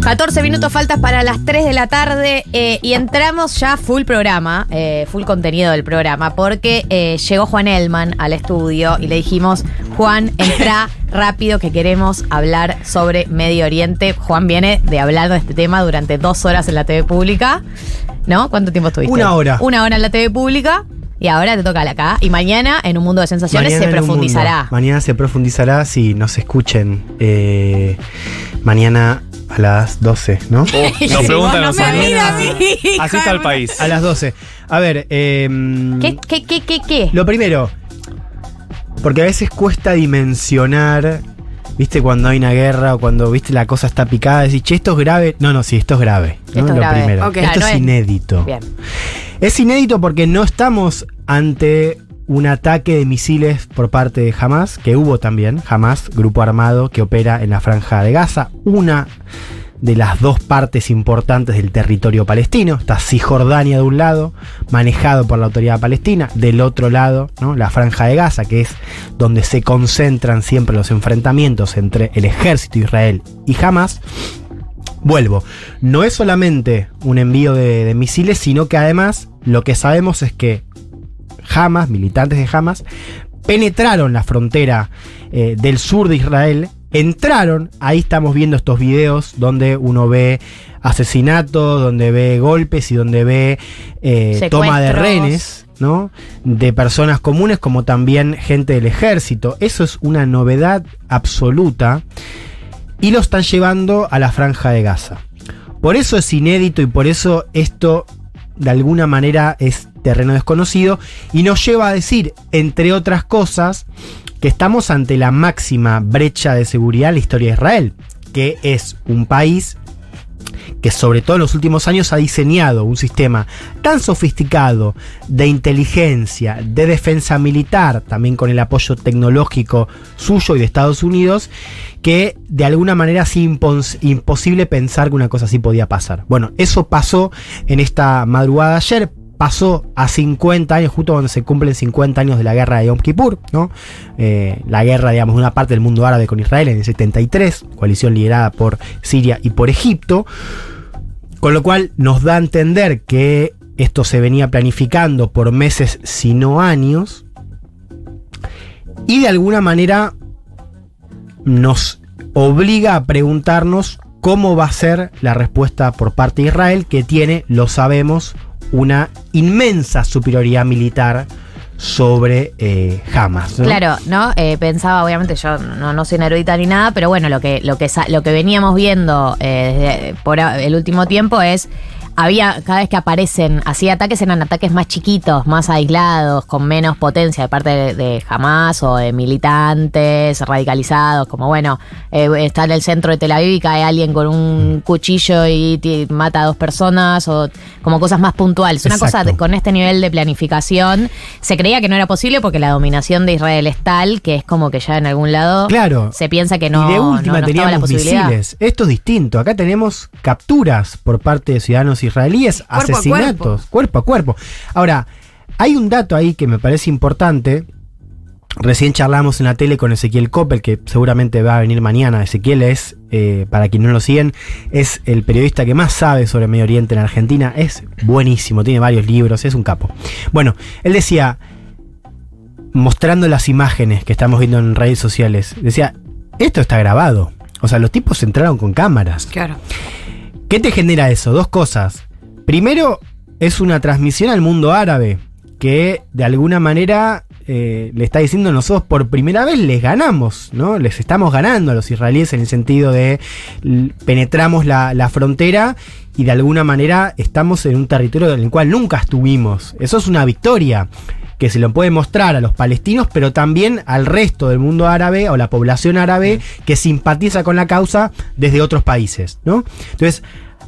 14 minutos faltas para las 3 de la tarde eh, y entramos ya full programa, eh, full contenido del programa, porque eh, llegó Juan Elman al estudio y le dijimos, Juan, entra rápido que queremos hablar sobre Medio Oriente. Juan viene de hablar de este tema durante dos horas en la TV pública, ¿no? ¿Cuánto tiempo estuviste? Una hora. Una hora en la TV pública. Y ahora te toca acá. Y mañana, en un mundo de sensaciones, Mañana se profundizará. Mañana se profundizará si nos escuchen. eh, mañana a las 12, ¿no? Nos preguntan no los me amigos. mires así, Así está el país. A las 12. A ver, eh, ¿Qué, qué, qué, qué, qué? lo primero, porque a veces cuesta dimensionar, viste, cuando hay una guerra o cuando, viste, la cosa está picada, decís, che, esto es grave. No, no, sí, esto es grave. ¿no? Esto es lo grave. primero. Esto es es- inédito. Bien. Es inédito porque no estamos ante un ataque de misiles por parte de Hamas, que hubo también, Hamas, grupo armado que opera en la franja de Gaza, una de las dos partes importantes del territorio palestino, está Cisjordania de un lado, manejado por la autoridad palestina, del otro lado, ¿no? la franja de Gaza, que es donde se concentran siempre los enfrentamientos entre el ejército Israel y Hamas. Vuelvo, no es solamente un envío de, de misiles, sino que además lo que sabemos es que Hamas, militantes de Hamas, penetraron la frontera eh, del sur de Israel, entraron, ahí estamos viendo estos videos donde uno ve asesinatos, donde ve golpes y donde ve eh, toma de rehenes. ¿no? De personas comunes como también gente del ejército. Eso es una novedad absoluta y lo están llevando a la franja de Gaza. Por eso es inédito y por eso esto de alguna manera es terreno desconocido y nos lleva a decir, entre otras cosas, estamos ante la máxima brecha de seguridad en la historia de Israel, que es un país que sobre todo en los últimos años ha diseñado un sistema tan sofisticado de inteligencia, de defensa militar, también con el apoyo tecnológico suyo y de Estados Unidos, que de alguna manera es impos- imposible pensar que una cosa así podía pasar. Bueno, eso pasó en esta madrugada ayer. Pasó a 50 años, justo cuando se cumplen 50 años de la guerra de Yom Kippur, ¿no? Eh, la guerra, digamos, de una parte del mundo árabe con Israel en el 73, coalición liderada por Siria y por Egipto. Con lo cual nos da a entender que esto se venía planificando por meses, si no años. Y de alguna manera nos obliga a preguntarnos cómo va a ser la respuesta por parte de Israel, que tiene, lo sabemos, una inmensa superioridad militar sobre eh, Hamas. Claro, ¿no? Eh, pensaba, obviamente, yo no, no soy erudita ni nada, pero bueno, lo que, lo que, lo que veníamos viendo eh, desde por el último tiempo es. Había, cada vez que aparecen así ataques, eran ataques más chiquitos, más aislados, con menos potencia de parte de, de Hamas o de militantes radicalizados, como bueno, eh, está en el centro de Tel Aviv y cae alguien con un cuchillo y mata a dos personas, o como cosas más puntuales. Una cosa de- con este nivel de planificación se creía que no era posible porque la dominación de Israel es tal que es como que ya en algún lado Claro. se piensa que no, y de no- última no la teníamos posibilidad. misiles. Esto es distinto. Acá tenemos capturas por parte de ciudadanos israelíes, Cuerpo a asesinatos, cuerpo. a cuerpo. Ahora, hay un dato ahí que me parece importante. Recién charlamos en la tele con Ezequiel Coppel, que seguramente va a venir mañana. Ezequiel es, eh, para quienes no lo siguen, es el periodista que más sabe sobre Medio Oriente en Argentina. Es buenísimo, tiene varios libros, es un capo. Bueno, él decía, mostrando las imágenes que estamos viendo en redes sociales, decía, esto está grabado. O sea, los tipos entraron con cámaras. Claro. ¿Qué te genera eso? Dos cosas. Primero, es una transmisión al mundo árabe que de alguna manera eh, le está diciendo nosotros por primera vez les ganamos, ¿no? Les estamos ganando a los israelíes en el sentido de penetramos la, la frontera y de alguna manera estamos en un territorio en el cual nunca estuvimos. Eso es una victoria que se lo puede mostrar a los palestinos, pero también al resto del mundo árabe o la población árabe que simpatiza con la causa desde otros países, ¿no? Entonces,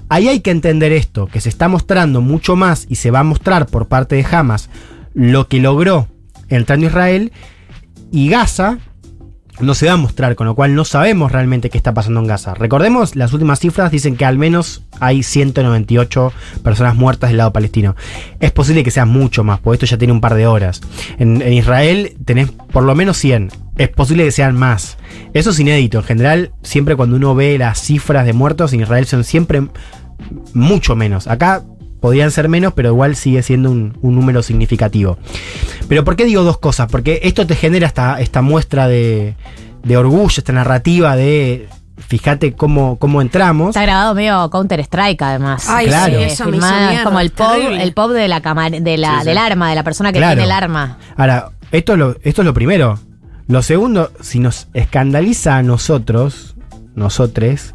ahí hay que entender esto, que se está mostrando mucho más y se va a mostrar por parte de Hamas lo que logró entrando a Israel y Gaza no se va a mostrar, con lo cual no sabemos realmente qué está pasando en Gaza. Recordemos, las últimas cifras dicen que al menos hay 198 personas muertas del lado palestino. Es posible que sea mucho más, porque esto ya tiene un par de horas. En, en Israel tenés por lo menos 100. Es posible que sean más. Eso es inédito. En general, siempre cuando uno ve las cifras de muertos en Israel son siempre mucho menos. Acá podrían ser menos, pero igual sigue siendo un, un número significativo. Pero ¿por qué digo dos cosas? Porque esto te genera esta, esta muestra de, de orgullo, esta narrativa de fíjate cómo, cómo entramos. Está grabado medio Counter Strike además. Ay, Claro. sí, eso me hizo es como el pop, terrible. el pop de la cámara, de la, Sí, sí. del arma, de la persona que Claro. tiene el arma. Ahora, esto es, lo, esto es lo primero. Lo segundo, si nos escandaliza a nosotros, nosotres,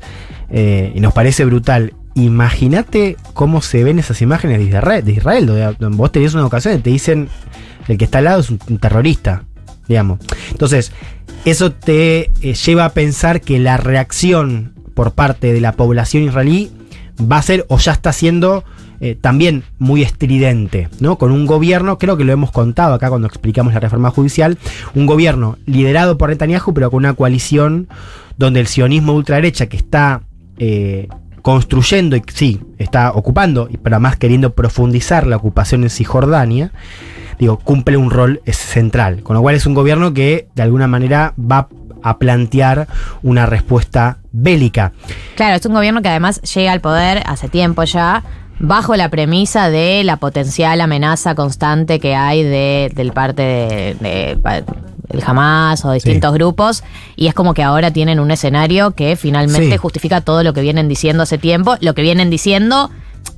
eh, y nos parece brutal, imagínate cómo se ven esas imágenes de Israel, de Israel donde, vos tenés una ocasión y te dicen el que está al lado es un, un terrorista, digamos. Entonces, eso te eh, lleva a pensar que la reacción por parte de la población israelí va a ser o ya está siendo eh, también muy estridente, ¿no? Con un gobierno, creo que lo hemos contado acá cuando explicamos la reforma judicial, un gobierno liderado por Netanyahu, pero con una coalición donde el sionismo ultraderecha que está eh, construyendo y sí, está ocupando, y pero además queriendo profundizar la ocupación en Cisjordania, digo, cumple un rol central. Con lo cual es un gobierno que de alguna manera va a plantear una respuesta bélica. Claro, es un gobierno que además llega al poder hace tiempo ya, bajo la premisa de la potencial amenaza constante que hay de, del parte de, el Hamas o distintos Sí. grupos, y es como que ahora tienen un escenario que finalmente Sí. justifica todo lo que vienen diciendo hace tiempo, lo que vienen diciendo.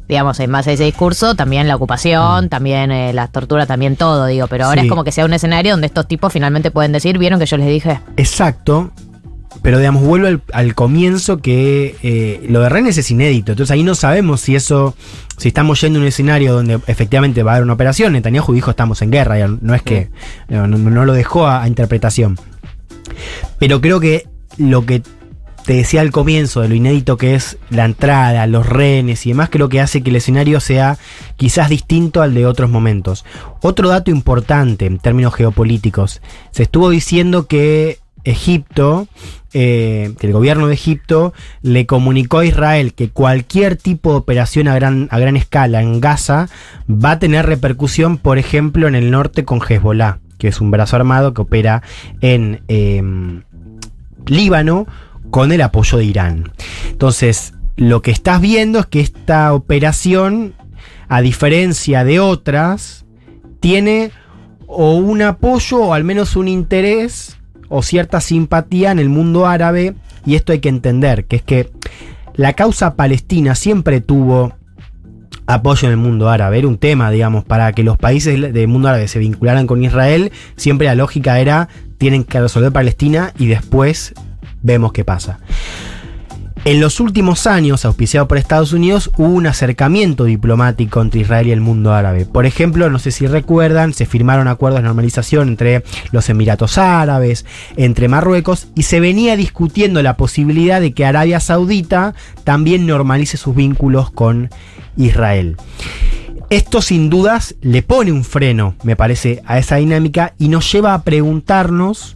Digamos, en base a ese discurso, también la ocupación, también eh, la tortura, también todo, digo. Pero ahora Mm. Sí. es como que sea un escenario donde estos tipos finalmente pueden decir, vieron que yo les dije. Exacto. Pero digamos, vuelvo al, al comienzo que eh, lo de Rennes es inédito. Entonces ahí no sabemos si eso, si estamos yendo a un escenario donde efectivamente va a haber una operación. Netanyahu dijo estamos en guerra, no es que no, no- no lo dejó a, a interpretación. Pero creo que lo que te decía al comienzo de lo inédito que es la entrada, los rehenes y demás, creo que hace que el escenario sea quizás distinto al de otros momentos. Otro dato importante en términos geopolíticos, se estuvo diciendo que Egipto, eh, que el gobierno de Egipto le comunicó a Israel que cualquier tipo de operación a gran, a gran escala en Gaza va a tener repercusión, por ejemplo, en el norte con Hezbollah, que es un brazo armado que opera en eh, Líbano con el apoyo de Irán. Entonces, lo que estás viendo es que esta operación, a diferencia de otras, tiene o un apoyo o al menos un interés o cierta simpatía en el mundo árabe y esto hay que entender, que es que la causa palestina siempre tuvo apoyo en el mundo árabe, era un tema, digamos, para que los países del mundo árabe se vincularan con Israel, siempre la lógica era tienen que resolver Palestina y después vemos qué pasa. En los últimos años, auspiciado por Estados Unidos, hubo un acercamiento diplomático entre Israel y el mundo árabe. Por ejemplo, no sé si recuerdan, se firmaron acuerdos de normalización entre los Emiratos Árabes, entre Marruecos, y se venía discutiendo la posibilidad de que Arabia Saudita también normalice sus vínculos con Israel. Esto sin dudas le pone un freno, me parece, a esa dinámica y nos lleva a preguntarnos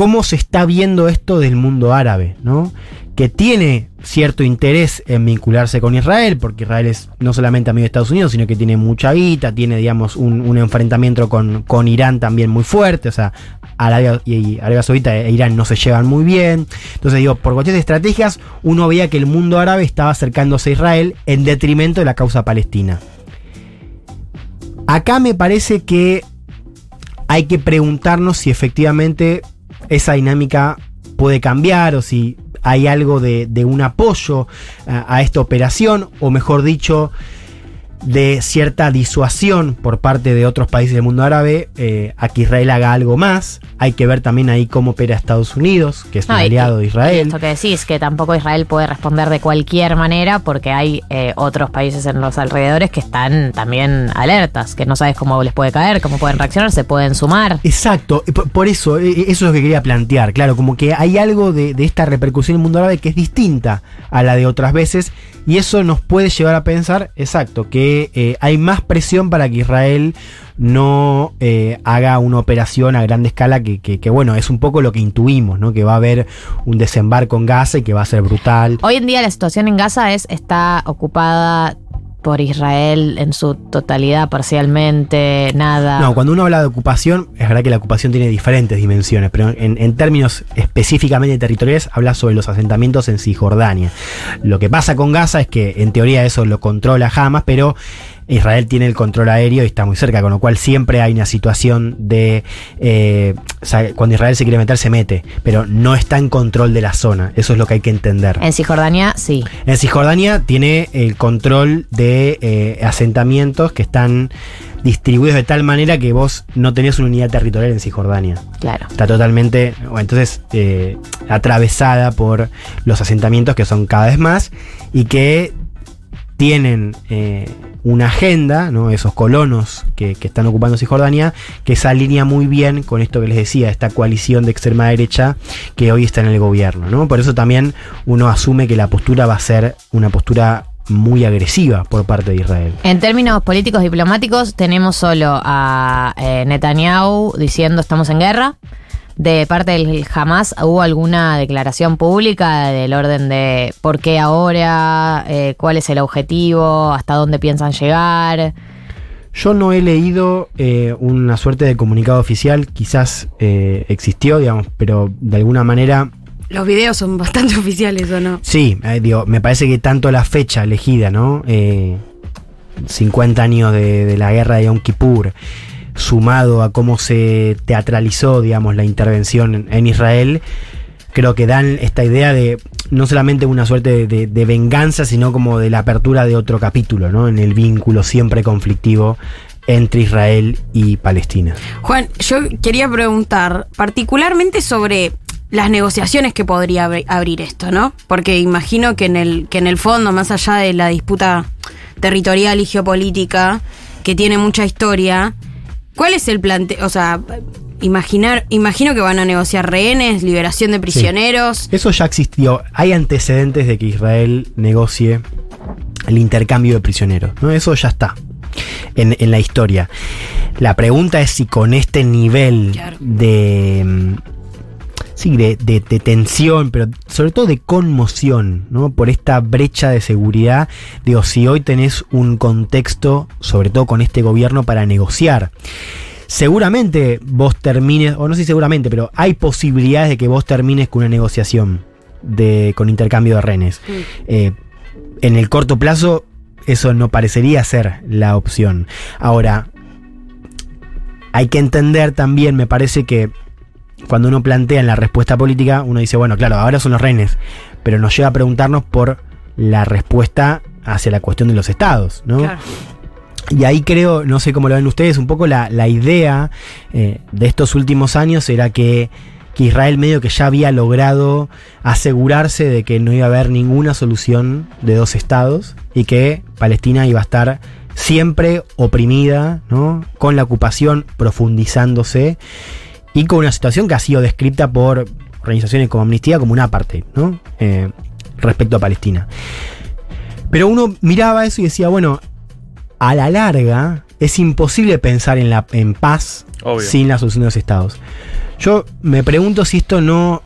cómo se está viendo esto del mundo árabe, ¿no? Que tiene cierto interés en vincularse con Israel, porque Israel es no solamente amigo de Estados Unidos, sino que tiene mucha guita, tiene, digamos, un, enfrentamiento con, con Irán también muy fuerte, o sea, Arabia y Arabia Saudita e Irán no se llevan muy bien. Entonces, digo, por cuestiones de estrategias, uno veía que el mundo árabe estaba acercándose a Israel en detrimento de la causa palestina. Acá me parece que hay que preguntarnos si efectivamente esa dinámica puede cambiar o si hay algo de, un apoyo a, a esta operación, o mejor dicho, de cierta disuasión por parte de otros países del mundo árabe eh, a que Israel haga algo más. Hay que ver también ahí cómo opera Estados Unidos, que es un y- aliado de y Israel. esto que decís, que tampoco Israel puede responder de cualquier manera porque hay eh, otros países en los alrededores que están también alertas, que no sabes cómo les puede caer, cómo pueden reaccionar, se pueden sumar. Exacto, y por, por eso, eh, eso es lo que quería plantear, claro, como que hay algo de, de esta repercusión en el mundo árabe que es distinta a la de otras veces, y eso nos puede llevar a pensar, exacto, que eh, hay más presión para que Israel no eh, haga una operación a gran escala que, que- que, bueno, es un poco lo que intuimos, ¿no? Que va a haber un desembarco en Gaza y que va a ser brutal. Hoy en día la situación en Gaza es está ocupada por Israel en su totalidad, parcialmente, nada. No, cuando uno habla de ocupación, es verdad que la ocupación tiene diferentes dimensiones, pero en, términos específicamente territoriales habla sobre los asentamientos en Cisjordania. Lo que pasa con Gaza es que en teoría eso lo controla Hamas, pero Israel tiene el control aéreo y está muy cerca, con lo cual siempre hay una situación de... eh, cuando Israel se quiere meter, se mete, pero no está en control de la zona. Eso es lo que hay que entender. En Cisjordania, sí. En Cisjordania tiene el control de eh, asentamientos que están distribuidos de tal manera que vos no tenés una unidad territorial en Cisjordania. Claro. Está totalmente, bueno, entonces, eh, atravesada por los asentamientos que son cada vez más y que tienen eh, una agenda, ¿no? esos colonos que, están ocupando Cisjordania, que se alinea muy bien con esto que les decía, esta coalición de extrema derecha que hoy está en el gobierno. ¿no? Por eso también uno asume que la postura va a ser una postura muy agresiva por parte de Israel. En términos políticos diplomáticos, tenemos solo a eh, Netanyahu diciendo estamos en guerra. De parte del Hamas, ¿hubo alguna declaración pública del orden de por qué ahora, eh, cuál es el objetivo, hasta dónde piensan llegar? Yo no he leído eh, una suerte de comunicado oficial, quizás eh, existió, digamos, pero de alguna manera Los videos son bastante oficiales, ¿o no? Sí, eh, digo, me parece que tanto la fecha elegida, ¿no? Eh, 50 años de, de la guerra de Yom Kippur, sumado a cómo se teatralizó, digamos, la intervención en, Israel, creo que dan esta idea de no solamente una suerte de, venganza, sino como de la apertura de otro capítulo, ¿no? En el vínculo siempre conflictivo entre Israel y Palestina. Juan, yo quería preguntar particularmente sobre las negociaciones que podría abri- abrir esto, ¿no? Porque imagino que en el que en el fondo, más allá de la disputa territorial y geopolítica que tiene mucha historia, ¿cuál es el planteo? O sea, imaginar, imagino que van a negociar rehenes, liberación de prisioneros. Eso ya existió. Hay antecedentes de que Israel negocie el intercambio de prisioneros. ¿no? Eso ya está en, en la historia. La pregunta es si con este nivel Claro. de. Sí, de, de- de tensión, pero sobre todo de conmoción, ¿no? Por esta brecha de seguridad. Digo, si hoy tenés un contexto, sobre todo con este gobierno, para negociar seguramente vos termines, o no sé si seguramente, pero hay posibilidades de que vos termines con una negociación de, con intercambio de rehenes. Eh, en el corto plazo, eso no parecería ser la opción. Ahora, hay que entender también, me parece que cuando uno plantea en la respuesta política, uno dice, bueno, claro, ahora son los rehenes, pero nos lleva a preguntarnos por la respuesta hacia la cuestión de los estados, ¿no? Claro. Y ahí creo, no sé cómo lo ven ustedes, un poco la, la idea eh, de estos últimos años era que, que Israel medio que ya había logrado asegurarse de que no iba a haber ninguna solución de dos estados y que Palestina iba a estar siempre oprimida, ¿no? con la ocupación profundizándose y con una situación que ha sido descrita por organizaciones como Amnistía como una parte ¿no? Eh, respecto a Palestina. Pero uno miraba eso y decía, bueno, a la larga es imposible pensar en, la, en paz Obvio. sin la solución de los estados. Yo me pregunto si esto no,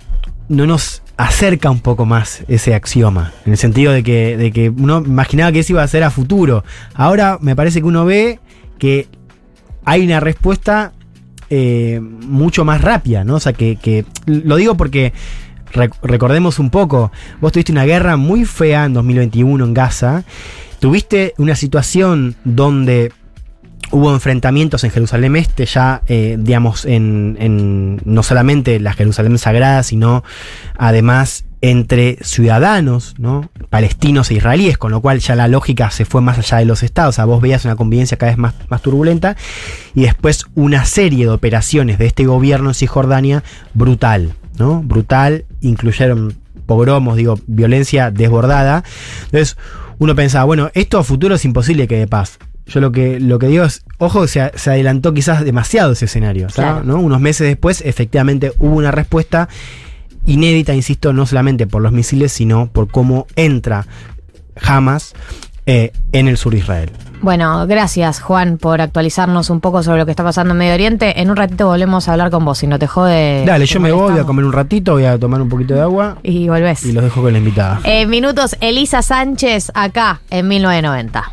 no nos acerca un poco más ese axioma, en el sentido de que, de que uno imaginaba que eso iba a ser a futuro. Ahora me parece que uno ve que hay una respuesta eh, mucho más rápida, ¿no? O sea, que, que- lo digo porque rec- recordemos un poco, vos tuviste una guerra muy fea en 2021 en Gaza, tuviste una situación donde hubo enfrentamientos en Jerusalén Este, ya, eh, digamos, en, en no solamente la Jerusalén Sagrada, sino además entre ciudadanos, ¿no? palestinos e israelíes, con lo cual ya la lógica se fue más allá de los estados, o sea, vos veías una convivencia cada vez más, más turbulenta, y después una serie de operaciones de este gobierno en Cisjordania brutal, ¿no? Brutal, incluyeron pogromos, digo, violencia desbordada. Entonces, uno pensaba, bueno, esto a futuro es imposible que dé paz. Yo lo que, lo que digo es, ojo, se, se adelantó quizás demasiado ese escenario. ¿no? Unos meses después, efectivamente, hubo una respuesta inédita, insisto, no solamente por los misiles, sino por cómo entra Hamas eh, en el sur de Israel. Bueno, gracias Juan por actualizarnos un poco sobre lo que está pasando en Medio Oriente. En un ratito volvemos a hablar con vos, si no te jode. Dale, yo me voy, voy a comer un ratito, voy a tomar un poquito de agua Y volvés. y los dejo con la invitada. Eh, minutos, Elisa Sánchez acá en 1990.